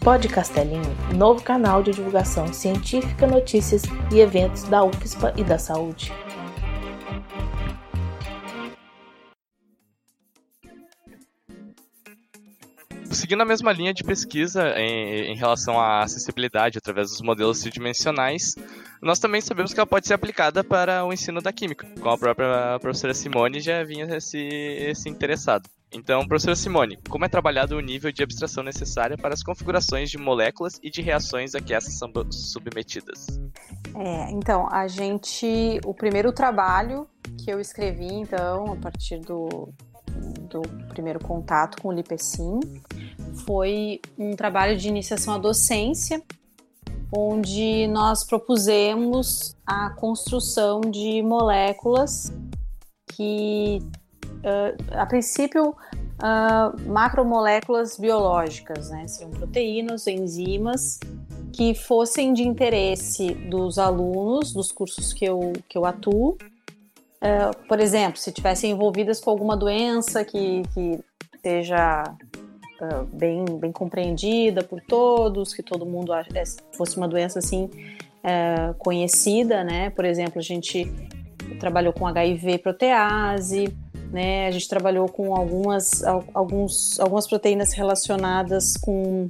Pod Castelinho, novo canal de divulgação científica, notícias e eventos da UFSPA e da saúde. Seguindo a mesma linha de pesquisa em, em, relação à acessibilidade através dos modelos tridimensionais, nós também sabemos que ela pode ser aplicada para o ensino da química, como a própria professora Simone já vinha se, se interessado. Então, professora Simone, como é trabalhado o nível de abstração necessária para as configurações de moléculas e de reações a que essas são submetidas? É, então, a gente, o primeiro trabalho que eu escrevi, então, a partir do, do primeiro contato com o Lipecin, foi um trabalho de iniciação à docência, onde nós propusemos a construção de moléculas que uh, a princípio, uh, macromoléculas biológicas, né? Seriam proteínas, enzimas que fossem de interesse dos alunos dos cursos que eu, que eu atuo. Uh, por exemplo, se tivessem envolvidas com alguma doença que, que esteja uh, bem, bem compreendida por todos, que todo mundo é, fosse uma doença assim uh, conhecida, né? Por exemplo, a gente trabalhou com HIV protease, né? A gente trabalhou com algumas, alguns, algumas proteínas relacionadas com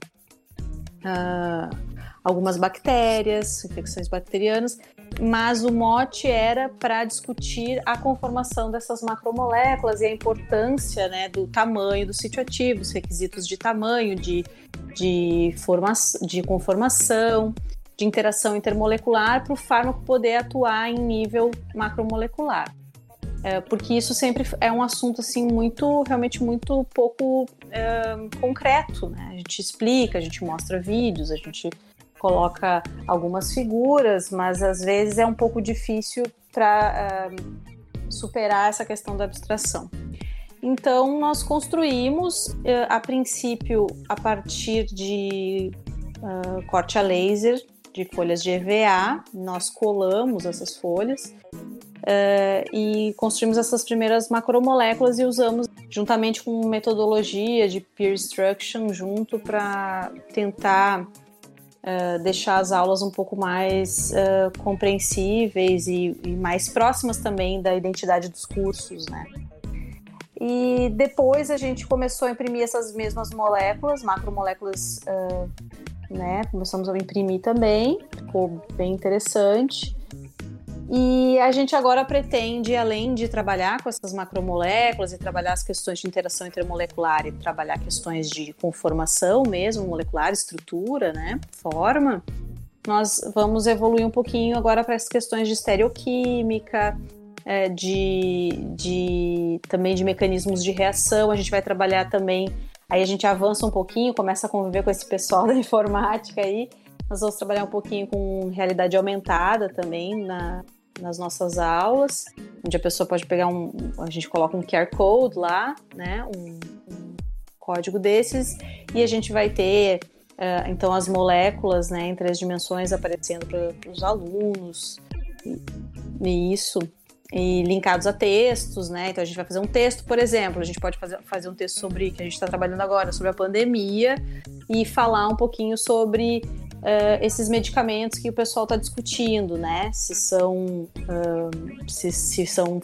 uh, algumas bactérias, infecções bacterianas, mas o mote era para discutir a conformação dessas macromoléculas e a importância né, do tamanho do sítio ativo, os requisitos de tamanho, de, de, forma, de conformação, de interação intermolecular para o fármaco poder atuar em nível macromolecular é, porque isso sempre é um assunto assim muito, realmente muito pouco é, concreto, né? A gente explica, a gente mostra vídeos, a gente coloca algumas figuras, mas às vezes é um pouco difícil para é, superar essa questão da abstração. Então nós construímos, é, a princípio, a partir de uh, corte a laser de folhas de EVA, nós colamos essas folhas Uh, e construímos essas primeiras macromoléculas e usamos juntamente com metodologia de peer instruction junto para tentar uh, deixar as aulas um pouco mais uh, compreensíveis e, e, mais próximas também da identidade dos cursos, né? E depois a gente começou a imprimir essas mesmas moléculas, macromoléculas, né? Começamos a imprimir também, ficou bem interessante. E a gente agora pretende, além de trabalhar com essas macromoléculas e trabalhar as questões de interação intermolecular e trabalhar questões de conformação mesmo, molecular, estrutura, né, forma, nós vamos evoluir um pouquinho agora para as questões de estereoquímica, é, de, de também de mecanismos de reação. A gente vai trabalhar também, aí a gente avança um pouquinho, começa a conviver com esse pessoal da informática aí. Nós vamos trabalhar um pouquinho com realidade aumentada também na, nas nossas aulas, onde a pessoa pode pegar um, a gente coloca um QR Code lá, né, um, um código desses, e a gente vai ter uh, então as moléculas, né, em três dimensões aparecendo para os alunos, e, e isso e linkados a textos, né? Então a gente vai fazer um texto, por exemplo, a gente pode fazer, fazer um texto sobre que a gente está trabalhando agora, sobre a pandemia, e falar um pouquinho sobre uh, esses medicamentos que o pessoal está discutindo, né? Se são, uh, se, se, são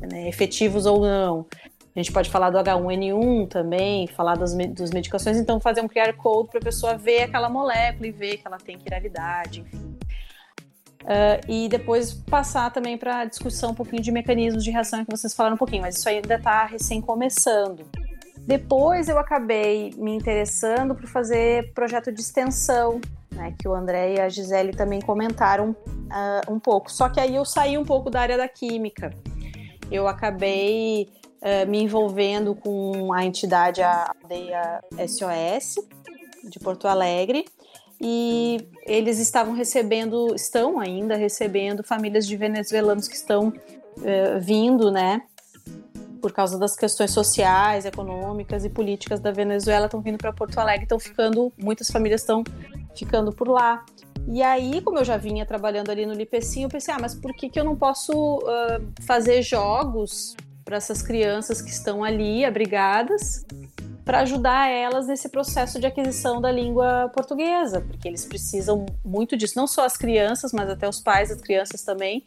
né, efetivos ou não. A gente pode falar do H1N1 também, falar das, dos medicações, então fazer um QR Code para a pessoa ver aquela molécula e ver que ela tem quiralidade, enfim. Uh, e depois passar também para a discussão um pouquinho de mecanismos de reação que vocês falaram um pouquinho, mas isso ainda está recém começando. Depois eu acabei me interessando por fazer projeto de extensão né, que o André e a Gisele também comentaram uh, um pouco. Só que aí eu saí um pouco da área da química. Eu acabei uh, me envolvendo com a entidade, a aldeia SOS, de Porto Alegre, e eles estavam recebendo, estão ainda recebendo famílias de venezuelanos que estão uh, vindo, né, por causa das questões sociais, econômicas e políticas da Venezuela, estão vindo para Porto Alegre, estão ficando, muitas famílias estão ficando por lá. E aí, como eu já vinha trabalhando ali no Lipecim, eu pensei, ah, mas por que, que eu não posso uh, fazer jogos para essas crianças que estão ali abrigadas, para ajudar elas nesse processo de aquisição da língua portuguesa, porque eles precisam muito disso, não só as crianças, mas até os pais das crianças também,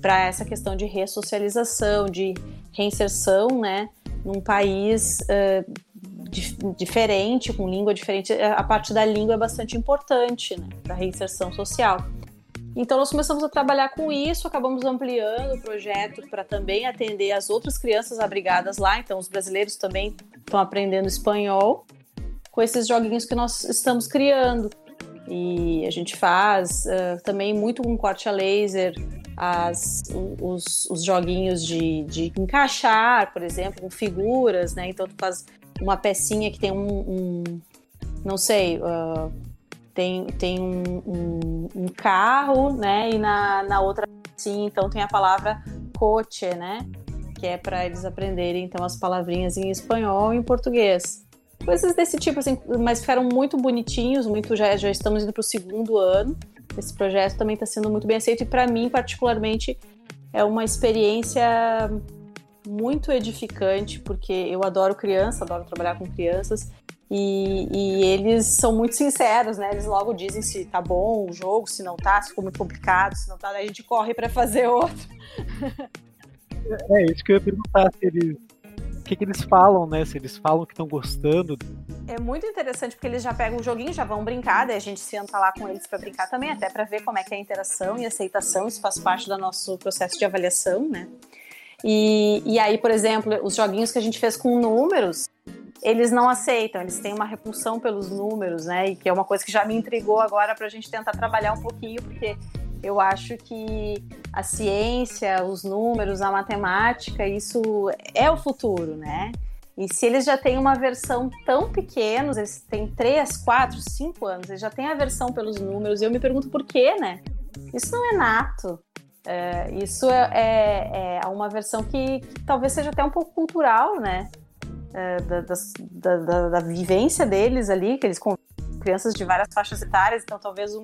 para essa questão de ressocialização, de reinserção, né, num país uh, di diferente, com língua diferente. A parte da língua é bastante importante, né, para reinserção social. Então nós começamos a trabalhar com isso, acabamos ampliando o projeto para também atender as outras crianças abrigadas lá. Então os brasileiros também estão aprendendo espanhol com esses joguinhos que nós estamos criando. E a gente faz uh, também muito com corte a laser, as, os, os joguinhos de, de encaixar, por exemplo, com figuras, né? Então tu faz uma pecinha que tem um, um não sei, uh, tem, tem um, um, um, carro, né? E na, na outra sim, então tem a palavra coche, né? Que é para eles aprenderem então as palavrinhas em espanhol e em português. Coisas desse tipo, assim, mas ficaram muito bonitinhos, muito já, já estamos indo para o segundo ano. Esse projeto também está sendo muito bem aceito e para mim, particularmente, é uma experiência muito edificante, porque eu adoro criança, adoro trabalhar com crianças e, e, eles são muito sinceros, né? Eles logo dizem se tá bom o jogo, se não tá, se ficou muito complicado, se não tá, daí a gente corre para fazer outro. É isso que eu ia perguntar, se eles. O que, que eles falam, né? Se eles falam que estão gostando. É muito interessante porque eles já pegam o joguinho, já vão brincar, daí a gente senta lá com eles para brincar também, até para ver como é que é a interação e aceitação, isso faz parte do nosso processo de avaliação, né? E, e aí, por exemplo, os joguinhos que a gente fez com números, eles não aceitam, eles têm uma repulsão pelos números, né? E que é uma coisa que já me intrigou agora para a gente tentar trabalhar um pouquinho, porque eu acho que a ciência, os números, a matemática, isso é o futuro, né? E se eles já têm uma versão tão pequenos, eles têm 3, 4, 5 anos, eles já têm a versão pelos números, eu me pergunto por quê, né? Isso não é nato. É, isso é, é, é, uma versão que, que, talvez seja até um pouco cultural, né? É, da, da, da, da, vivência deles ali, que eles com crianças de várias faixas etárias, então talvez um,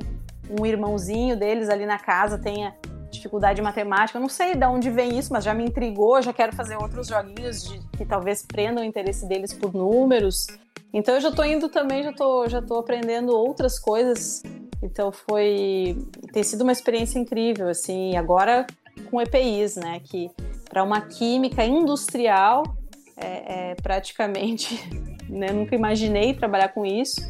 um irmãozinho deles ali na casa tenha dificuldade em matemática. Eu não sei de onde vem isso, mas já me intrigou, já quero fazer outros joguinhos de, que talvez prendam o interesse deles por números. Então eu já estou indo também, já estou já tô aprendendo outras coisas. Então foi tem sido uma experiência incrível assim, agora com EPIs, né, que para uma química industrial é, é praticamente, né, nunca imaginei trabalhar com isso.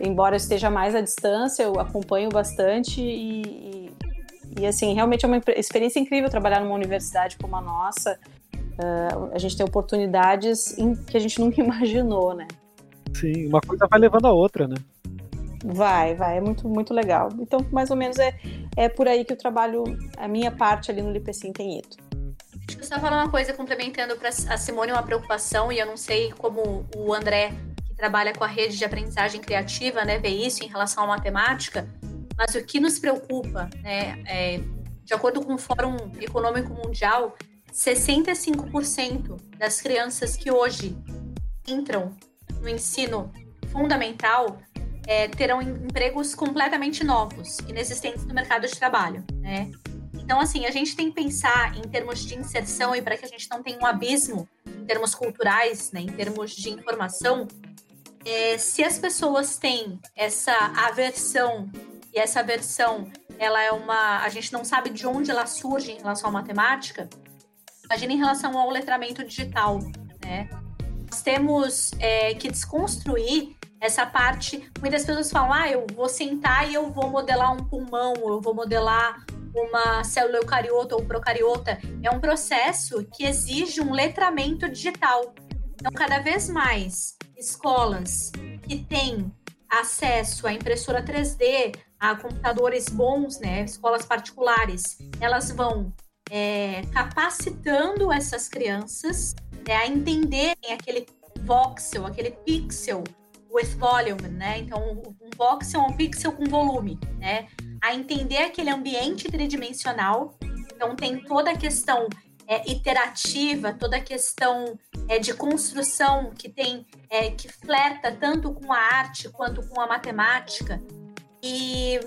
Embora eu esteja mais à distância, eu acompanho bastante e, e, e assim, realmente é uma experiência incrível trabalhar numa universidade como a nossa. Uh, a gente tem oportunidades que a gente nunca imaginou, né? Sim, uma coisa vai levando a outra, né? Vai, vai, é muito, muito legal. Então, mais ou menos é, é por aí que o trabalho, a minha parte ali no Lipecin tem ido. Acho que você falar uma coisa complementando para a Simone uma preocupação, e eu não sei como o André, que trabalha com a rede de aprendizagem criativa, né, vê isso em relação à matemática, mas o que nos preocupa, né, é, de acordo com o Fórum Econômico Mundial, 65% das crianças que hoje entram no ensino fundamental é, terão empregos completamente novos, inexistentes no mercado de trabalho, né? Então, assim, a gente tem que pensar em termos de inserção e para que a gente não tenha um abismo em termos culturais, né, em termos de informação, é, se as pessoas têm essa aversão e essa aversão, ela é uma, a gente não sabe de onde ela surge em relação à matemática. Imagina em relação ao letramento digital, né? Nós temos é, que desconstruir essa parte. Muitas pessoas falam, ah, eu vou sentar e eu vou modelar um pulmão, eu vou modelar uma célula eucariota ou procariota. É um processo que exige um letramento digital. Então, cada vez mais escolas que têm acesso à impressora 3D, a computadores bons, né, escolas particulares, elas vão é, capacitando essas crianças né, a entenderem aquele voxel, aquele pixel with volume, né? Então, um voxel é um pixel com volume, né? A entender aquele ambiente tridimensional. Então, tem toda a questão é, iterativa, toda a questão é, de construção que tem, é, que flerta tanto com a arte quanto com a matemática. E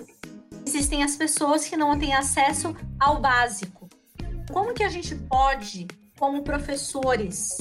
existem as pessoas que não têm acesso ao básico. Como que a gente pode, como professores,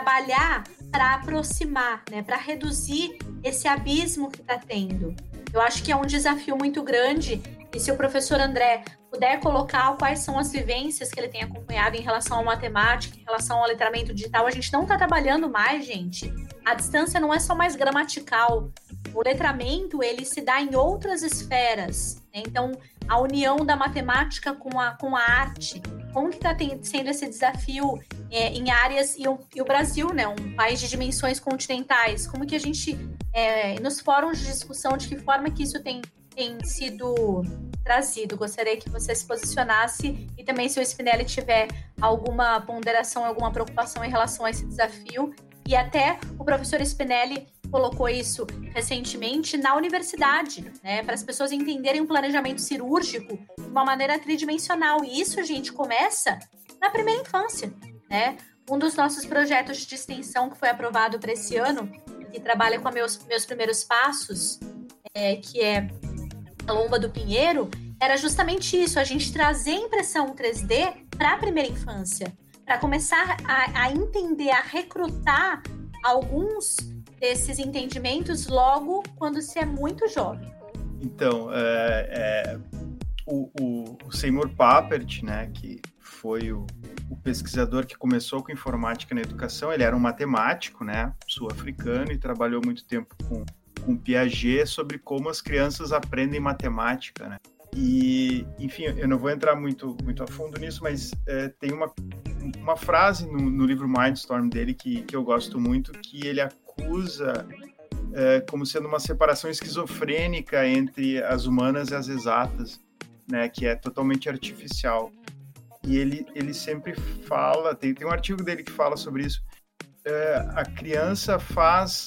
trabalhar para aproximar, né, para reduzir esse abismo que está tendo. Eu acho que é um desafio muito grande e se o professor André puder colocar quais são as vivências que ele tem acompanhado em relação à matemática, em relação ao letramento digital, a gente não está trabalhando mais, gente. A distância não é só mais gramatical. O letramento ele se dá em outras esferas. Né? Então, a união da matemática com a, com a arte. Como que está sendo esse desafio é, em áreas e o, e o, Brasil, né, um país de dimensões continentais? Como que a gente, é, nos fóruns de discussão, de que forma que isso tem tem sido trazido. Gostaria que você se posicionasse e também se o Spinelli tiver alguma ponderação, alguma preocupação em relação a esse desafio. E até o professor Spinelli colocou isso recentemente na universidade, né, para as pessoas entenderem o planejamento cirúrgico de uma maneira tridimensional. E isso, gente, começa na primeira infância, né? Um dos nossos projetos de extensão que foi aprovado para esse ano, que trabalha com meus, meus primeiros passos, é, que é a Lomba do Pinheiro, era justamente isso, a gente trazer impressão 3D para a primeira infância, para começar a, a, entender, a recrutar alguns desses entendimentos logo quando se é muito jovem. Então, é, é, o, o, o, Seymour Papert, né, que foi o, o, pesquisador que começou com informática na educação, ele era um matemático, né, sul-africano e trabalhou muito tempo com com Piaget sobre como as crianças aprendem matemática, né? E, enfim, eu não vou entrar muito, muito a fundo nisso, mas é, tem uma, uma frase no, no, livro Mindstorm dele que, que eu gosto muito, que ele acusa é, como sendo uma separação esquizofrênica entre as humanas e as exatas, né, que é totalmente artificial. E ele, ele sempre fala, tem, tem um artigo dele que fala sobre isso, é, a criança faz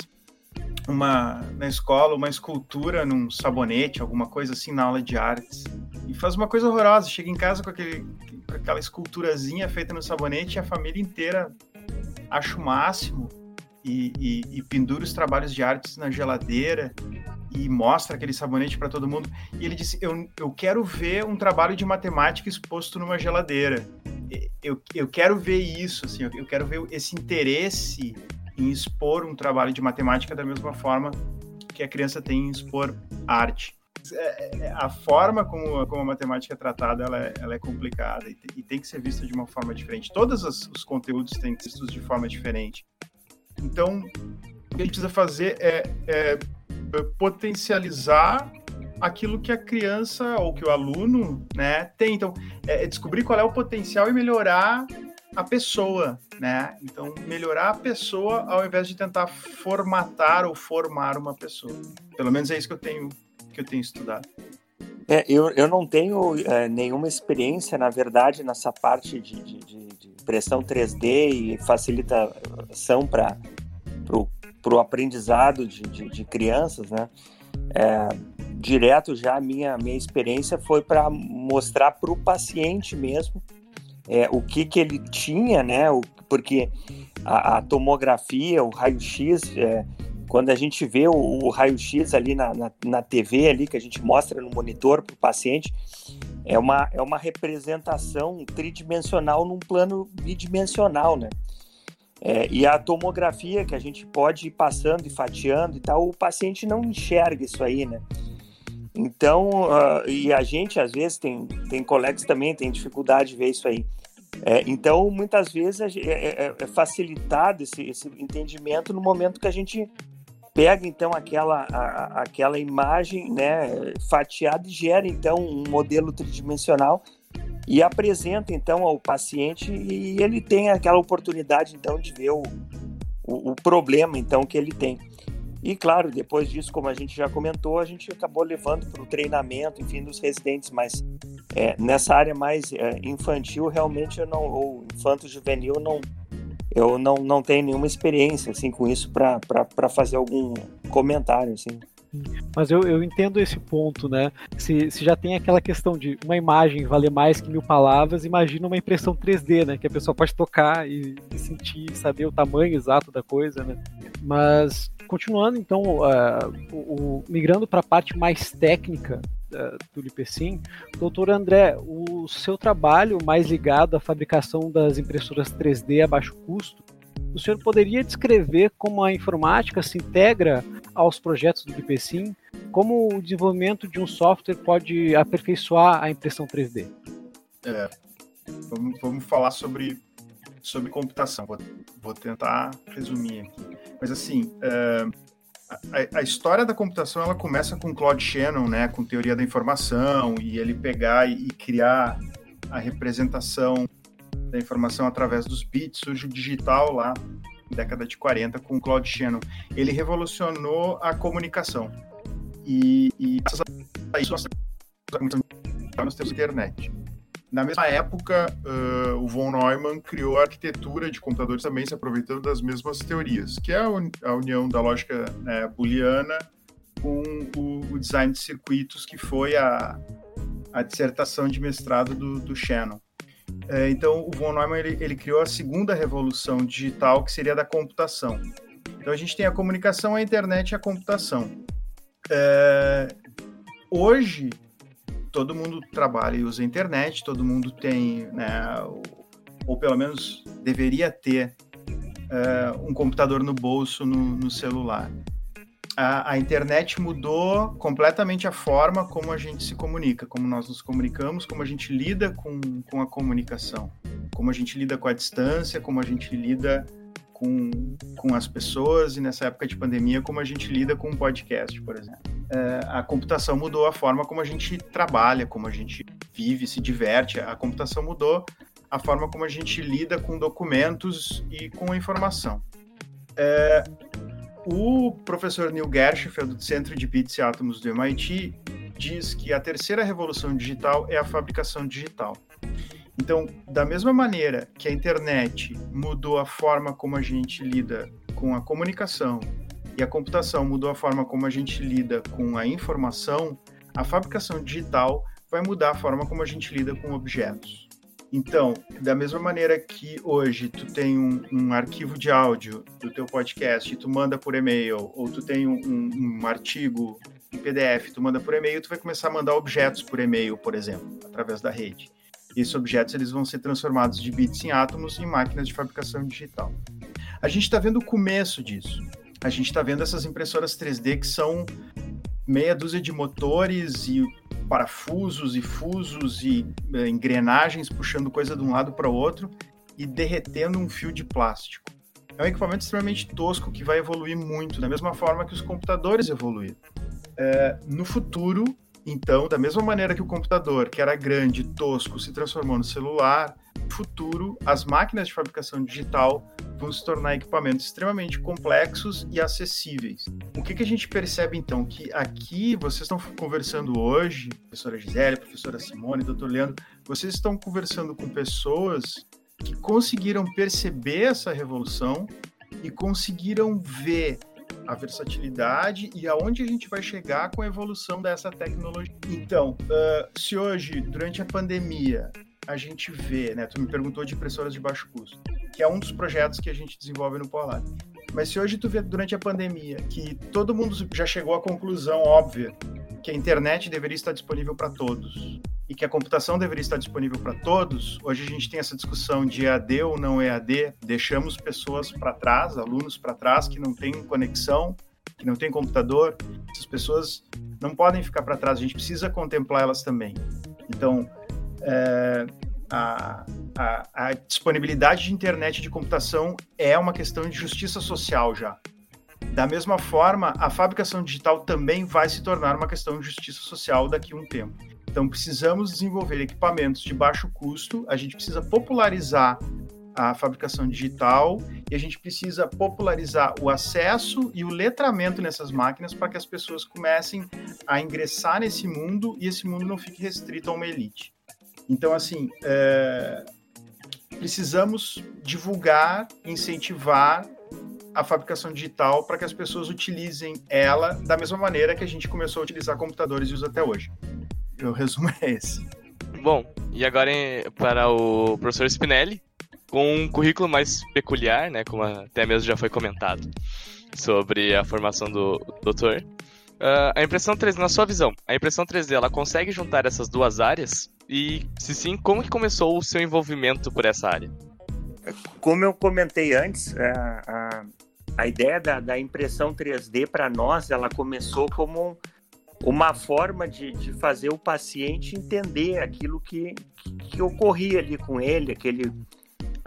uma na escola uma escultura num sabonete, alguma coisa assim na aula de artes. E faz uma coisa horrorosa, chega em casa com, aquele, com aquela esculturazinha feita no sabonete e a família inteira acha o máximo e, e, e pendura os trabalhos de artes na geladeira e mostra aquele sabonete para todo mundo. E ele disse: eu, eu quero ver um trabalho de matemática exposto numa geladeira. Eu, eu quero ver isso, assim, eu quero ver esse interesse em expor um trabalho de matemática da mesma forma que a criança tem em expor arte. É, é, a forma como, como a matemática é tratada ela é, ela é complicada e, tem que ser vista de uma forma diferente. Todos os, os conteúdos têm que ser vistos de forma diferente. Então, o que a gente precisa fazer é, é potencializar aquilo que a criança ou que o aluno né, tem. Então, é descobrir qual é o potencial e melhorar a pessoa, né? Então, melhorar a pessoa ao invés de tentar formatar ou formar uma pessoa. Pelo menos é isso que eu tenho que eu tenho estudado. É, eu, eu não tenho é, nenhuma experiência, na verdade, nessa parte de, de, de, de impressão 3D e facilitação para o aprendizado de, de, de, crianças, né? É, direto já a minha, minha experiência foi para mostrar para o paciente mesmo é, o que, que ele tinha, né? O, porque a, a tomografia, o raio-x, é, quando a gente vê o, o raio-x ali na, na, na, TV, ali, que a gente mostra no monitor para o paciente, é uma, é uma representação tridimensional num plano bidimensional, né? É, e a tomografia que a gente pode ir passando e fatiando e tal, o paciente não enxerga isso aí, né? Então, uh, e a gente, às vezes, tem, tem colegas também tem dificuldade de ver isso aí. É, então, muitas vezes é, é, é, facilitado esse, esse entendimento no momento que a gente pega, então, aquela, a, aquela imagem né, fatiada e gera, então, um modelo tridimensional e apresenta, então, ao paciente e ele tem aquela oportunidade, então, de ver o, o, o problema, então, que ele tem. E claro, depois disso, como a gente já comentou, a gente acabou levando para o treinamento, enfim, dos residentes, mas é, nessa área mais é, infantil, realmente eu não, ou infanto-juvenil, não, eu não, não tenho nenhuma experiência assim com isso para fazer algum comentário assim. Mas eu, eu entendo esse ponto, né? Se, se já tem aquela questão de uma imagem valer mais que mil palavras, imagina uma impressão 3D, né? Que a pessoa pode tocar e, e sentir, saber o tamanho exato da coisa, né? Mas continuando, então, uh, o, o, migrando para a parte mais técnica uh, do Lipecin, doutor André, o seu trabalho mais ligado à fabricação das impressoras 3D a baixo custo, o senhor poderia descrever como a informática se integra aos projetos do IPCIM? Como o desenvolvimento de um software pode aperfeiçoar a impressão 3D? É, vamos, vamos falar sobre, sobre computação. Vou, vou tentar resumir aqui. Mas assim, é, a, a, história da computação ela começa com Claude Shannon, né, com teoria da informação e ele pegar e, e criar a representação da informação através dos bits, surge o digital lá década de 40 com Claude Shannon. Ele revolucionou a comunicação. E, e graças a isso nós temos internet. Na mesma época, uh, o von Neumann criou a arquitetura de computadores também se aproveitando das mesmas teorias, que é a, un a união da lógica né, booleana com o, o, design de circuitos, que foi a, a dissertação de mestrado do, do Shannon. É, então, o von Neumann ele, ele, criou a segunda revolução digital, que seria da computação. Então, a gente tem a comunicação, a internet e a computação. É, hoje, todo mundo trabalha e usa a internet, todo mundo tem, né, ou, ou pelo menos deveria ter, é, um computador no bolso, no, no celular a, a, internet mudou completamente a forma como a gente se comunica, como nós nos comunicamos, como a gente lida com, com a comunicação, como a gente lida com a distância, como a gente lida com, com as pessoas e nessa época de pandemia, como a gente lida com um podcast, por exemplo. É, a computação mudou a forma como a gente trabalha, como a gente vive, se diverte. A computação mudou a forma como a gente lida com documentos e com informação. É, o professor Neil Gershenfeld, do Centro de Bits e Átomos do MIT, diz que a terceira revolução digital é a fabricação digital. Então, da mesma maneira que a internet mudou a forma como a gente lida com a comunicação e a computação mudou a forma como a gente lida com a informação, a fabricação digital vai mudar a forma como a gente lida com objetos. Então, da mesma maneira que hoje tu tem um, um, arquivo de áudio do teu podcast e tu manda por e-mail, ou tu tem um, um, artigo em PDF, tu manda por e-mail, tu vai começar a mandar objetos por e-mail, por exemplo, através da rede. Esses objetos eles vão ser transformados de bits em átomos em máquinas de fabricação digital. A gente está vendo o começo disso. A gente está vendo essas impressoras 3D que são meia dúzia de motores e parafusos e fusos e é, engrenagens puxando coisa de um lado para o outro e derretendo um fio de plástico. É um equipamento extremamente tosco que vai evoluir muito, da mesma forma que os computadores evoluíram. É, no futuro, então, da mesma maneira que o computador, que era grande, tosco, se transformou no celular, no futuro, as máquinas de fabricação digital vão se tornar equipamentos extremamente complexos e acessíveis. O que, que a gente percebe então? Que aqui vocês estão conversando hoje, professora Gisele, professora Simone, doutor Leandro, vocês estão conversando com pessoas que conseguiram perceber essa revolução e conseguiram ver a versatilidade e aonde a gente vai chegar com a evolução dessa tecnologia. Então, uh, se hoje, durante a pandemia, a gente vê, né? Tu me perguntou de impressoras de baixo custo, que é um dos projetos que a gente desenvolve no Polar. Mas se hoje tu vê durante a pandemia que todo mundo já chegou à conclusão óbvia que a internet deveria estar disponível para todos e que a computação deveria estar disponível para todos, hoje a gente tem essa discussão de EAD ou não EAD, deixamos pessoas para trás, alunos para trás que não têm conexão, que não têm computador, essas pessoas não podem ficar para trás, a gente precisa contemplar elas também. Então, é, a, a, a, disponibilidade de internet de computação é uma questão de justiça social já. Da mesma forma, a fabricação digital também vai se tornar uma questão de justiça social daqui a um tempo. Então, precisamos desenvolver equipamentos de baixo custo, a gente precisa popularizar a fabricação digital e a gente precisa popularizar o acesso e o letramento nessas máquinas para que as pessoas comecem a ingressar nesse mundo e esse mundo não fique restrito a uma elite. Então, assim, é, precisamos divulgar, incentivar a fabricação digital para que as pessoas utilizem ela da mesma maneira que a gente começou a utilizar computadores e usa até hoje. O resumo é esse. Bom, e agora para o professor Spinelli, com um currículo mais peculiar, né, como até mesmo já foi comentado, sobre a formação do doutor. Uh, a impressão 3D, na sua visão, a impressão 3D, ela consegue juntar essas duas áreas? E, se sim, como que começou o seu envolvimento por essa área? como eu comentei antes, a, a, a ideia da, da, impressão 3D para nós, ela começou como uma forma de, de fazer o paciente entender aquilo que, que, ocorria ali com ele, aquele,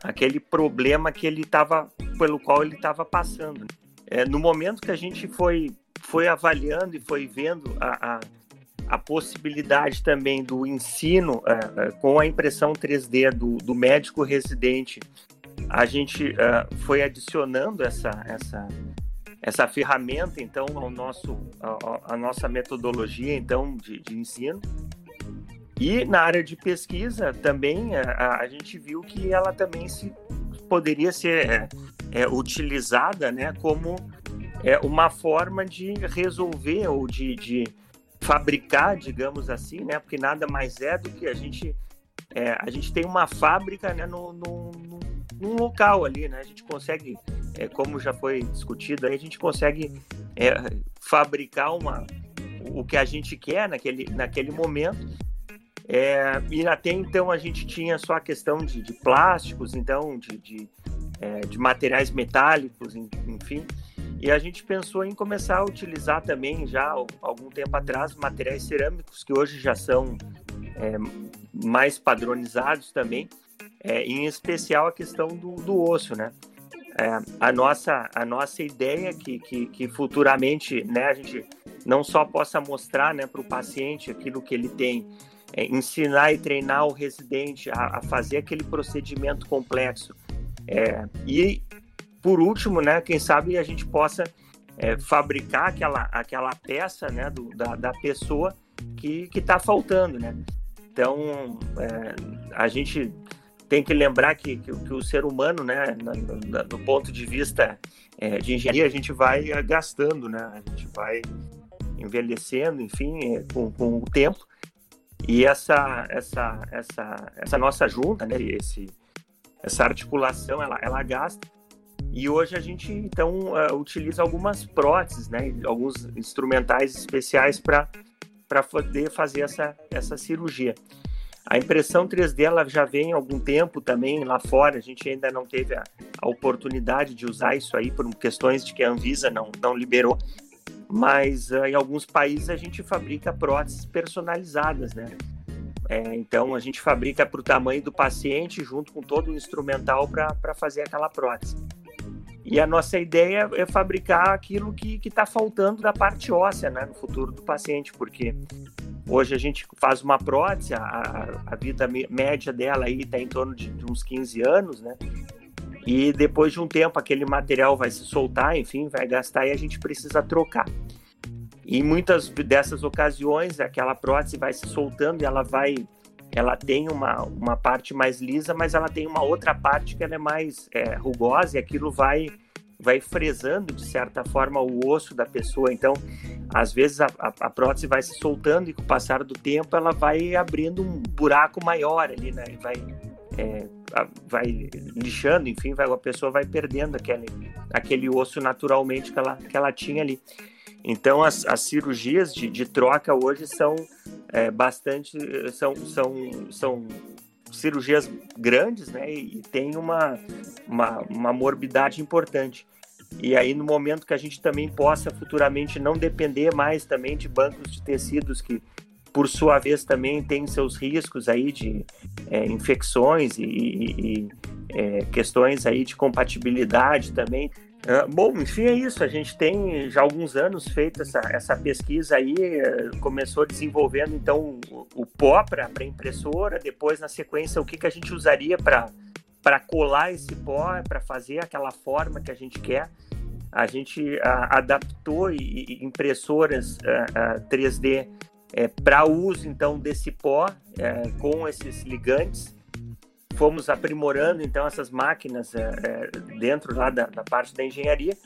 aquele problema que ele estava, pelo qual ele estava passando. É, no momento que a gente foi, foi avaliando e foi vendo a, a, a possibilidade também do ensino é, é com a impressão 3D do, do médico residente, a gente é, foi adicionando essa, essa, essa ferramenta então ao nosso a, a nossa metodologia então de, de, ensino e na área de pesquisa também a, a gente viu que ela também se poderia ser é, é, utilizada né como é, uma forma de resolver ou de, de fabricar digamos assim né porque nada mais é do que a gente é, a gente tem uma fábrica né, no, no, num local ali, né? A gente consegue é, como já foi discutido, a gente consegue é, fabricar uma, o que a gente quer naquele, naquele momento. É, e até então a gente tinha só a questão de, de plásticos, então de, de, é, de, materiais metálicos, enfim. E a gente pensou em começar a utilizar também já algum tempo atrás materiais cerâmicos que hoje já são é, mais padronizados também, é, em especial a questão do, do osso, né? É, a, nossa, a nossa ideia é que, que, que, futuramente né, a gente não só possa mostrar né, para o paciente aquilo que ele tem, é, ensinar e treinar o residente a, a fazer aquele procedimento complexo. É, e, por último, né, quem sabe a gente possa é, fabricar aquela, aquela peça né, do, da, da pessoa que está faltando. Né? Então, é, a gente tem que lembrar que, que, que o ser humano, né, do ponto de vista é, de engenharia, a gente vai gastando, né, a gente vai envelhecendo, enfim, é, com, com o tempo. E essa, essa, essa, essa nossa junta, né, esse, essa articulação, ela, ela gasta. E hoje a gente, então, uh, utiliza algumas próteses, né, alguns instrumentais especiais para poder fazer essa, essa cirurgia. A impressão 3D ela já vem há algum tempo também lá fora, a gente ainda não teve a, a oportunidade de usar isso aí por questões de que a Anvisa não, não liberou, mas uh, em alguns países a gente fabrica próteses personalizadas, né? É, então a gente fabrica para o tamanho do paciente junto com todo o instrumental para fazer aquela prótese. E a nossa ideia é fabricar aquilo que está faltando da parte óssea né, no futuro do paciente, porque Hoje a gente faz uma prótese, a, a vida média dela aí está em torno de, de, uns 15 anos, né? E depois de um tempo aquele material vai se soltar, enfim, vai gastar e a gente precisa trocar. E muitas dessas ocasiões aquela prótese vai se soltando e ela vai, ela tem uma, uma parte mais lisa, mas ela tem uma outra parte que ela é mais é, rugosa e aquilo vai vai fresando de certa forma o osso da pessoa. Então, às vezes a, a, a, prótese vai se soltando e com o passar do tempo ela vai abrindo um buraco maior ali, né? E vai, é, vai lixando, enfim, vai, a pessoa vai perdendo aquele, aquele osso naturalmente que ela, que ela tinha ali. Então, as, as cirurgias de, de troca hoje são é, bastante, são, são, são cirurgias grandes, né? E tem uma, uma, uma morbidade importante. E aí, no momento que a gente também possa futuramente não depender mais também de bancos de tecidos que, por sua vez, também tem seus riscos aí de é, infecções e, e, e é, questões aí de compatibilidade também. Uh, bom, enfim, é isso. A gente tem já alguns anos feito essa, essa pesquisa aí, uh, começou desenvolvendo então o, o pó para impressora, depois na sequência o que, que a gente usaria para colar esse pó, para fazer aquela forma que a gente quer. A gente uh, adaptou e, e impressoras 3D para uso então desse pó com esses ligantes fomos aprimorando então essas máquinas é, é, dentro lá da, da, parte da engenharia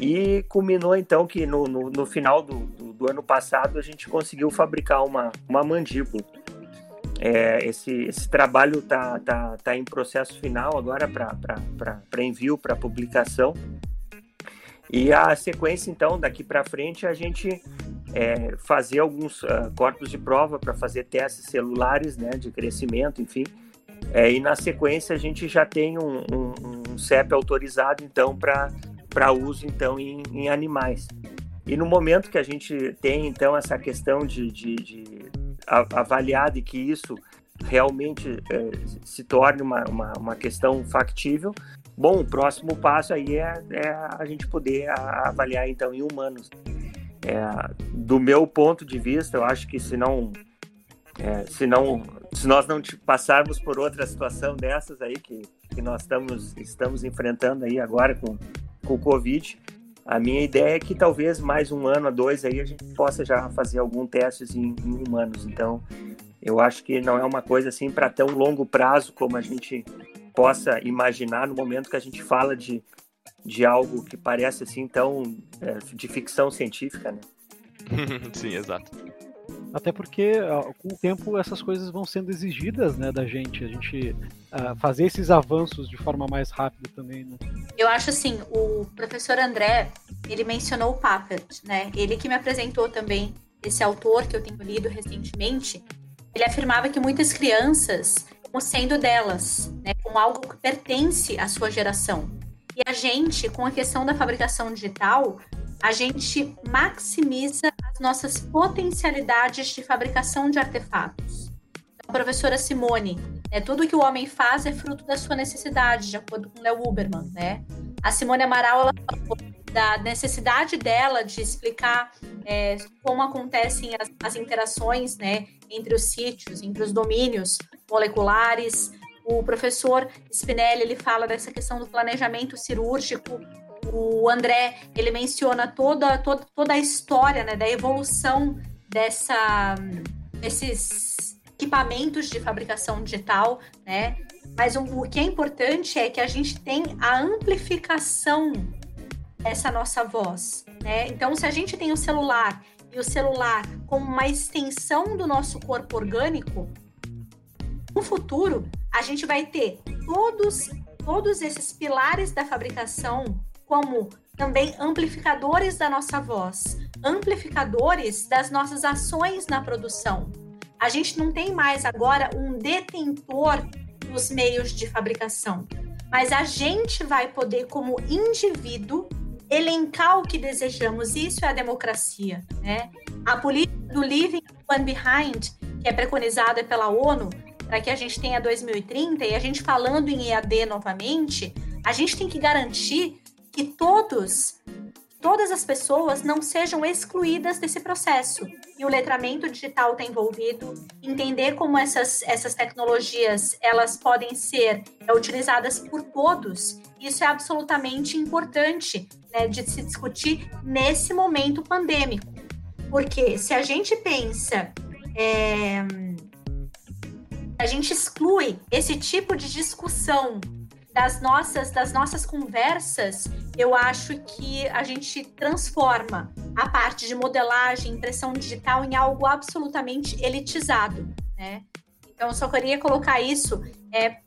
e culminou então que no, no, no final do, do, do, ano passado a gente conseguiu fabricar uma, uma mandíbula. É, esse, esse trabalho está tá, tá em processo final agora para envio, para publicação. E a sequência, então, daqui para frente, a gente é, fazer alguns uh, corpos de prova para fazer testes celulares né, de crescimento, enfim, É, e na sequência a gente já tem um, um, um CEP autorizado então para uso então em, em, animais. E no momento que a gente tem então essa questão de, de, de avaliar de que isso realmente é, se torne uma, uma, uma, questão factível, bom, o próximo passo aí é, é a gente poder avaliar então em humanos. É, do meu ponto de vista, eu acho que se não, é, se não, se nós não passarmos por outra situação dessas aí que, que nós estamos, estamos enfrentando aí agora com, com o Covid, a minha ideia é que talvez mais um ano a dois aí a gente possa já fazer algum testes em, em humanos. Então, eu acho que não é uma coisa assim para tão longo prazo como a gente possa imaginar no momento que a gente fala de, de algo que parece assim tão é, de ficção científica, né? Sim, exato. Até porque com o tempo essas coisas vão sendo exigidas, né, da gente, a gente uh, fazer esses avanços de forma mais rápida também, né? Eu acho assim, o professor André, ele mencionou o Papert, né? Ele que me apresentou também esse autor que eu tenho lido recentemente, ele afirmava que muitas crianças como sendo delas, né, como algo que pertence à sua geração. E a gente, com a questão da fabricação digital, a gente maximiza as nossas potencialidades de fabricação de artefatos. Então, professora Simone, né, tudo que o homem faz é fruto da sua necessidade, de acordo com Leo Huberman, né? A Simone Amaral, ela falou da necessidade dela de explicar é, como acontecem as, as, interações né, entre os sítios, entre os domínios moleculares. O professor Spinelli ele fala dessa questão do planejamento cirúrgico. O André ele menciona toda, toda, toda a história né, da evolução dessa, desses equipamentos de fabricação digital, né? Mas o, o que é importante é que a gente tem a amplificação essa nossa voz, né? Então, se a gente tem o celular e o celular como uma extensão do nosso corpo orgânico, no futuro a gente vai ter todos todos esses pilares da fabricação como também amplificadores da nossa voz, amplificadores das nossas ações na produção. A gente não tem mais agora um detentor dos meios de fabricação, mas a gente vai poder, como indivíduo, elencar o que desejamos. Isso é a democracia, né? A política do Living One Behind, que é preconizada pela ONU, para que a gente tenha 2030 e a gente falando em EAD novamente, a gente tem que garantir que todos todas as pessoas não sejam excluídas desse processo. E o letramento digital está envolvido, entender como essas, essas tecnologias elas podem ser é, utilizadas por todos. Isso é absolutamente importante né, de se discutir nesse momento pandêmico. Porque se a gente pensa, é, a gente exclui esse tipo de discussão das nossas, das nossas conversas, eu acho que a gente transforma a parte de modelagem, impressão digital em algo absolutamente elitizado, né? Então, eu só queria colocar isso, é,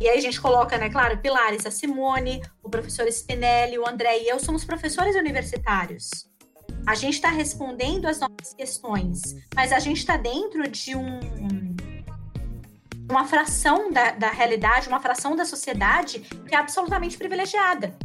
e aí a gente coloca, né, claro, pilares, a Simone, o professor Spinelli, o André e eu somos professores universitários. A gente está respondendo as nossas questões, mas a gente está dentro de um, uma fração da, da realidade, uma fração da sociedade que é absolutamente privilegiada.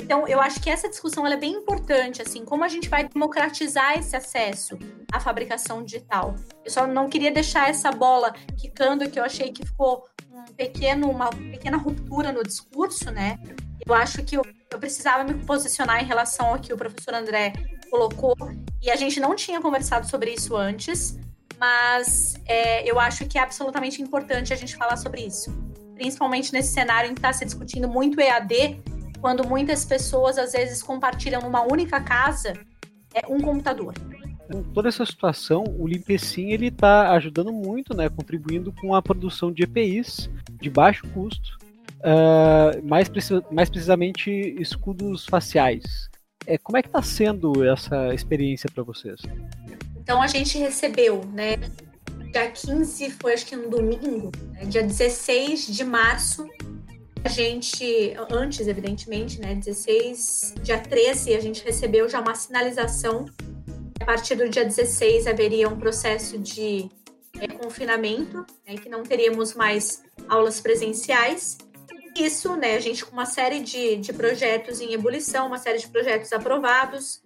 Então, eu acho que essa discussão é bem importante, assim, como a gente vai democratizar esse acesso à fabricação digital. Eu só não queria deixar essa bola quicando, que eu achei que ficou um pequeno, uma pequena ruptura no discurso, né? Eu acho que eu, eu precisava me posicionar em relação ao que o professor André colocou, e a gente não tinha conversado sobre isso antes, mas é, eu acho que é absolutamente importante a gente falar sobre isso. Principalmente nesse cenário em que está se discutindo muito EAD, quando muitas pessoas às vezes compartilham numa única casa é, um computador. Com toda essa situação, o Limpecin ele está ajudando muito, né, contribuindo com a produção de EPIs de baixo custo, uh, mais, mais precisamente escudos faciais. É, como é que está sendo essa experiência para vocês? Então a gente recebeu, né? Dia 15 foi acho que um domingo, né, dia 16 de março, a gente, antes, evidentemente, né? 16, dia 13, a gente recebeu já uma sinalização. A partir do dia 16 haveria um processo de é, confinamento, né, que não teríamos mais aulas presenciais. Isso, né, a gente com uma série de, de projetos em ebulição, uma série de projetos aprovados,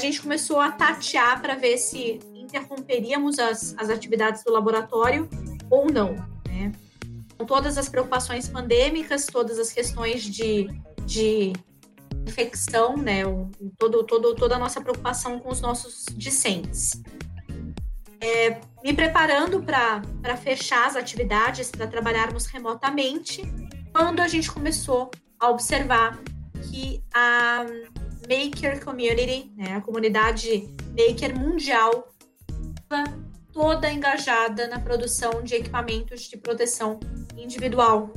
gente começou a tatear para ver se interromperíamos as, as atividades do laboratório ou não, né? Com todas as preocupações pandêmicas, todas as questões de, de infecção, né? O, todo, todo, toda a nossa preocupação com os nossos discentes. É, me preparando para fechar as atividades, para trabalharmos remotamente, quando a gente começou a observar que a Maker Community, né, a comunidade Maker mundial, toda engajada na produção de equipamentos de proteção individual,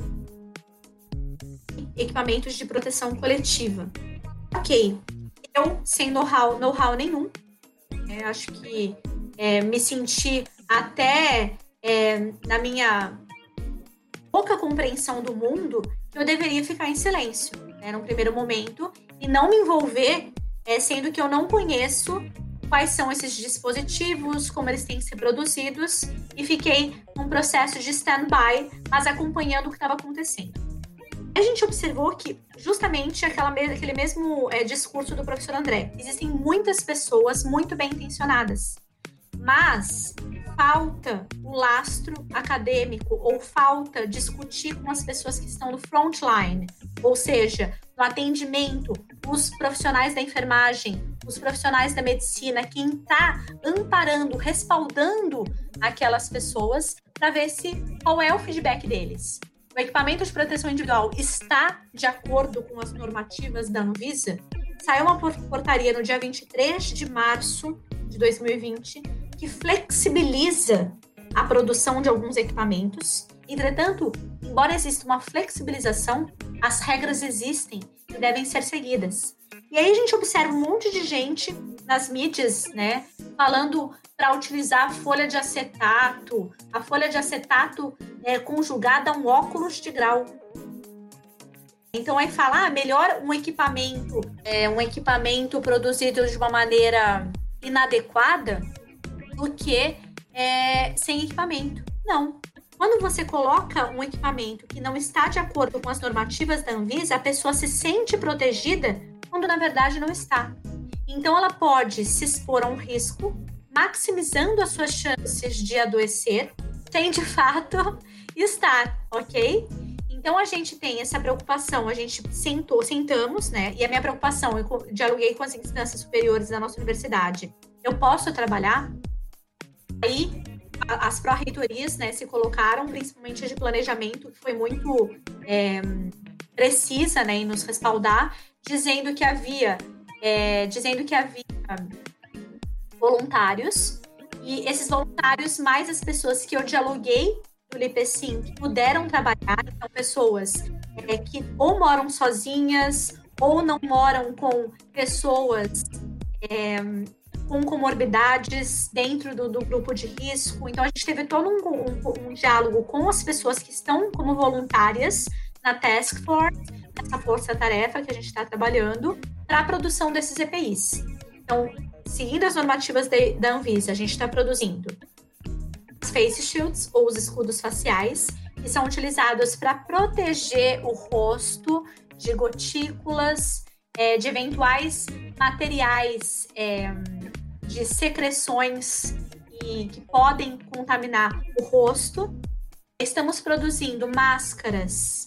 equipamentos de proteção coletiva. Ok, eu sem know-how know nenhum, é, acho que é, me senti até é, na minha pouca compreensão do mundo que eu deveria ficar em silêncio, né, no primeiro momento, e não me envolver, é, sendo que eu não conheço quais são esses dispositivos, como eles têm que ser produzidos, e fiquei num processo de stand-by, mas acompanhando o que estava acontecendo. A gente observou que justamente aquela, aquele mesmo é, discurso do professor André. Existem muitas pessoas muito bem intencionadas, mas falta o lastro acadêmico ou falta discutir com as pessoas que estão no frontline, ou seja, no atendimento, os profissionais da enfermagem, os profissionais da medicina, quem está amparando, respaldando aquelas pessoas para ver se qual é o feedback deles. O equipamento de proteção individual está de acordo com as normativas da Anvisa? Saiu uma portaria no dia 23 de março de 2020 que flexibiliza a produção de alguns equipamentos. Entretanto, embora exista uma flexibilização, as regras existem e devem ser seguidas. E aí a gente observa um monte de gente nas mídias, né, falando para utilizar a folha de acetato, a folha de acetato é conjugada a um óculos de grau. Então aí fala, ah, melhor um equipamento, é, um equipamento produzido de uma maneira inadequada do que é, sem equipamento. Não. Quando você coloca um equipamento que não está de acordo com as normativas da Anvisa, a pessoa se sente protegida quando na verdade não está. Então ela pode se expor a um risco, maximizando as suas chances de adoecer, sem de fato estar, ok? Então a gente tem essa preocupação, a gente sentou, sentamos, né? E a minha preocupação, eu dialoguei com as instâncias superiores da nossa universidade. Eu posso trabalhar? Aí as pró-reitorias né, se colocaram, principalmente de planejamento, que foi muito é, precisa né, em nos respaldar, dizendo que havia, é, dizendo que havia voluntários, e esses voluntários, mais as pessoas que eu dialoguei do LIPECIM, que puderam trabalhar, então pessoas é, que ou moram sozinhas, ou não moram com pessoas é, com comorbidades dentro do, do, grupo de risco. Então, a gente teve todo um, um, um, diálogo com as pessoas que estão como voluntárias na Task Force, nessa força-tarefa que a gente está trabalhando, para a produção desses EPIs. Então, seguindo as normativas de, da Anvisa, a gente está produzindo as face shields, ou os escudos faciais, que são utilizados para proteger o rosto de gotículas, é, de eventuais materiais é, de secreções e que podem contaminar o rosto. Estamos produzindo máscaras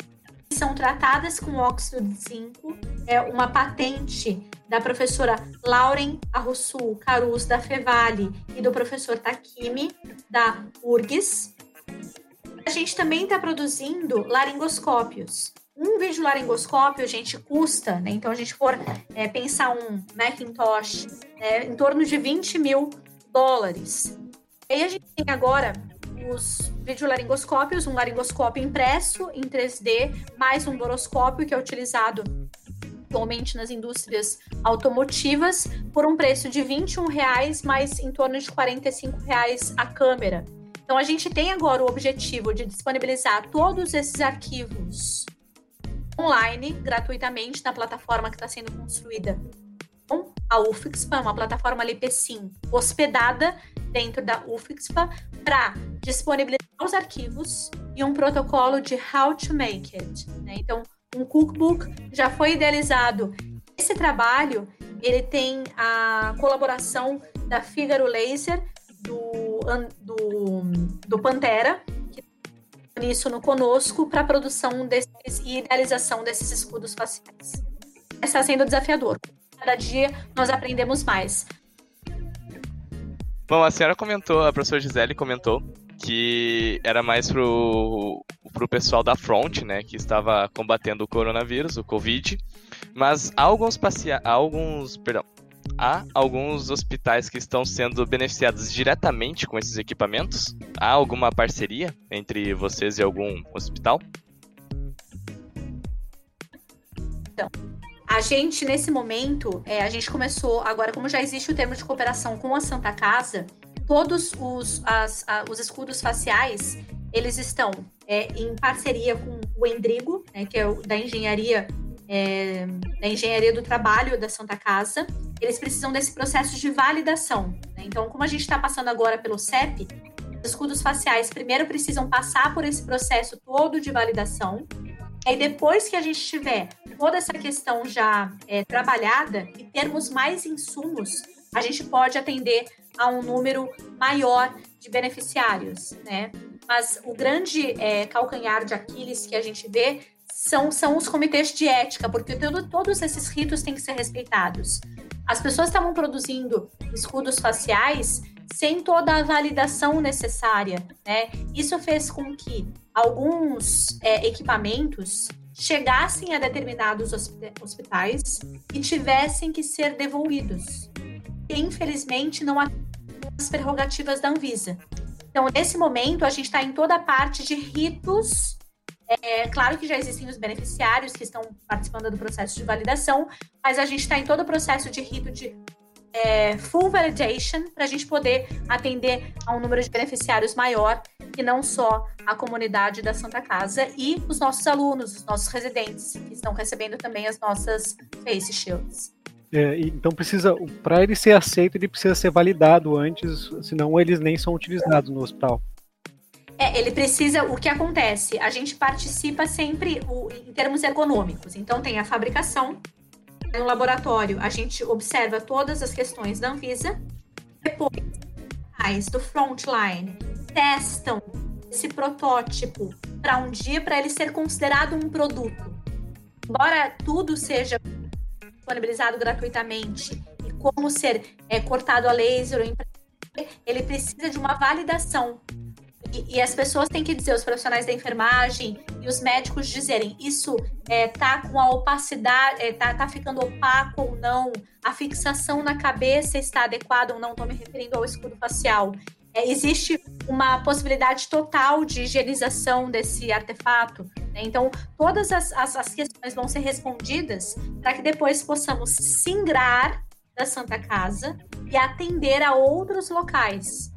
que são tratadas com óxido de zinco. É uma patente da professora Lauren Arrussu Carus, da Fevale, e do professor Takimi, da URGS. A gente também está produzindo laringoscópios. Um vídeo laringoscópio, gente, custa, né? Então, a gente for é, pensar um Macintosh, né, em torno de 20 mil dólares. E aí a gente tem agora os videolaringoscópios, um laringoscópio impresso em 3D, mais um boroscópio que é utilizado atualmente nas indústrias automotivas, por um preço de 21 reais, mais em torno de 45 reais a câmera. Então a gente tem agora o objetivo de disponibilizar todos esses arquivos online, gratuitamente, na plataforma que está sendo construída com a UFIXPA, uma plataforma LPSIM hospedada dentro da UFIXPA, para disponibilizar os arquivos e um protocolo de how to make it. Né? Então, um cookbook já foi idealizado. Esse trabalho ele tem a colaboração da Figaro Laser, do, do, do Pantera, isso no conosco para a produção desses, e idealização desses escudos faciais. Está sendo desafiador. Cada dia nós aprendemos mais. Bom, a senhora comentou, a professora Gisele comentou que era mais pro, pro pessoal da front, né, que estava combatendo o coronavírus, o Covid, mas há alguns, pacia há alguns, perdão, há alguns hospitais que estão sendo beneficiados diretamente com esses equipamentos? Há alguma parceria entre vocês e algum hospital? Então, a gente, nesse momento, é, a gente começou, agora, como já existe o termo de cooperação com a Santa Casa, todos os, as, a, os escudos faciais, eles estão é, em parceria com o Endrigo, né, que é o, da engenharia é, da engenharia do trabalho da Santa Casa, eles precisam desse processo de validação. Né? Então, como a gente está passando agora pelo CEP, os escudos faciais primeiro precisam passar por esse processo todo de validação, e depois que a gente tiver toda essa questão já é, trabalhada e termos mais insumos, a gente pode atender a um número maior de beneficiários, né? Mas o grande é, calcanhar de Aquiles que a gente vê são, são os comitês de ética, porque todo, todos esses ritos têm que ser respeitados. As pessoas estavam produzindo escudos faciais sem toda a validação necessária, né? Isso fez com que alguns é, equipamentos chegassem a determinados hospitais e tivessem que ser devolvidos. Infelizmente, não há as prerrogativas da Anvisa. Então, nesse momento, a gente está em toda a parte de ritos. É claro que já existem os beneficiários que estão participando do processo de validação, mas a gente está em todo o processo de rito de é, full validation para a gente poder atender a um número de beneficiários maior e não só a comunidade da Santa Casa e os nossos alunos, os nossos residentes, que estão recebendo também as nossas face shields. É, então precisa, para ele ser aceito, ele precisa ser validado antes, senão eles nem são utilizados no hospital. É, ele precisa. O que acontece? A gente participa sempre o, em termos ergonômicos. Então tem a fabricação, no laboratório, a gente observa todas as questões da Anvisa. Depois, do frontline testam esse protótipo para um dia para ele ser considerado um produto. Embora tudo seja disponibilizado gratuitamente e como ser é, cortado a laser, ele precisa de uma validação e, e, as pessoas têm que dizer, os profissionais da enfermagem e os médicos dizerem, isso é, tá com a opacidade, é, tá, tá ficando opaco ou não, a fixação na cabeça está adequada ou não, estou me referindo ao escudo facial. É, existe uma possibilidade total de higienização desse artefato. Né? Então, todas as, as, as questões vão ser respondidas para que depois possamos singrar da Santa Casa e atender a outros locais.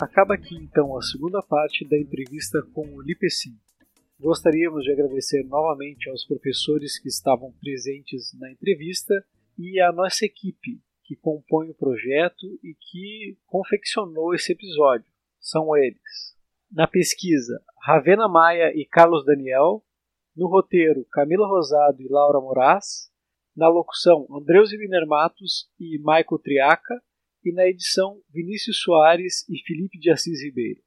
Acaba aqui então a segunda parte da entrevista com o Lipecin. Gostaríamos de agradecer novamente aos professores que estavam presentes na entrevista e à nossa equipe que compõe o projeto e que confeccionou esse episódio. São eles. Na pesquisa, Ravena Maia e Carlos Daniel. No roteiro, Camila Rosado e Laura Moraes. Na locução, Andreus Wiener Matos e Michael Triaca e na edição Vinícius Soares e Felipe de Assis Ribeiro.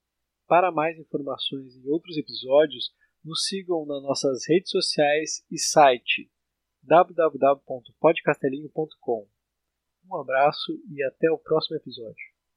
Para mais informações e outros episódios, nos sigam nas nossas redes sociais e site www.podcastelinho.com. Um abraço e até o próximo episódio.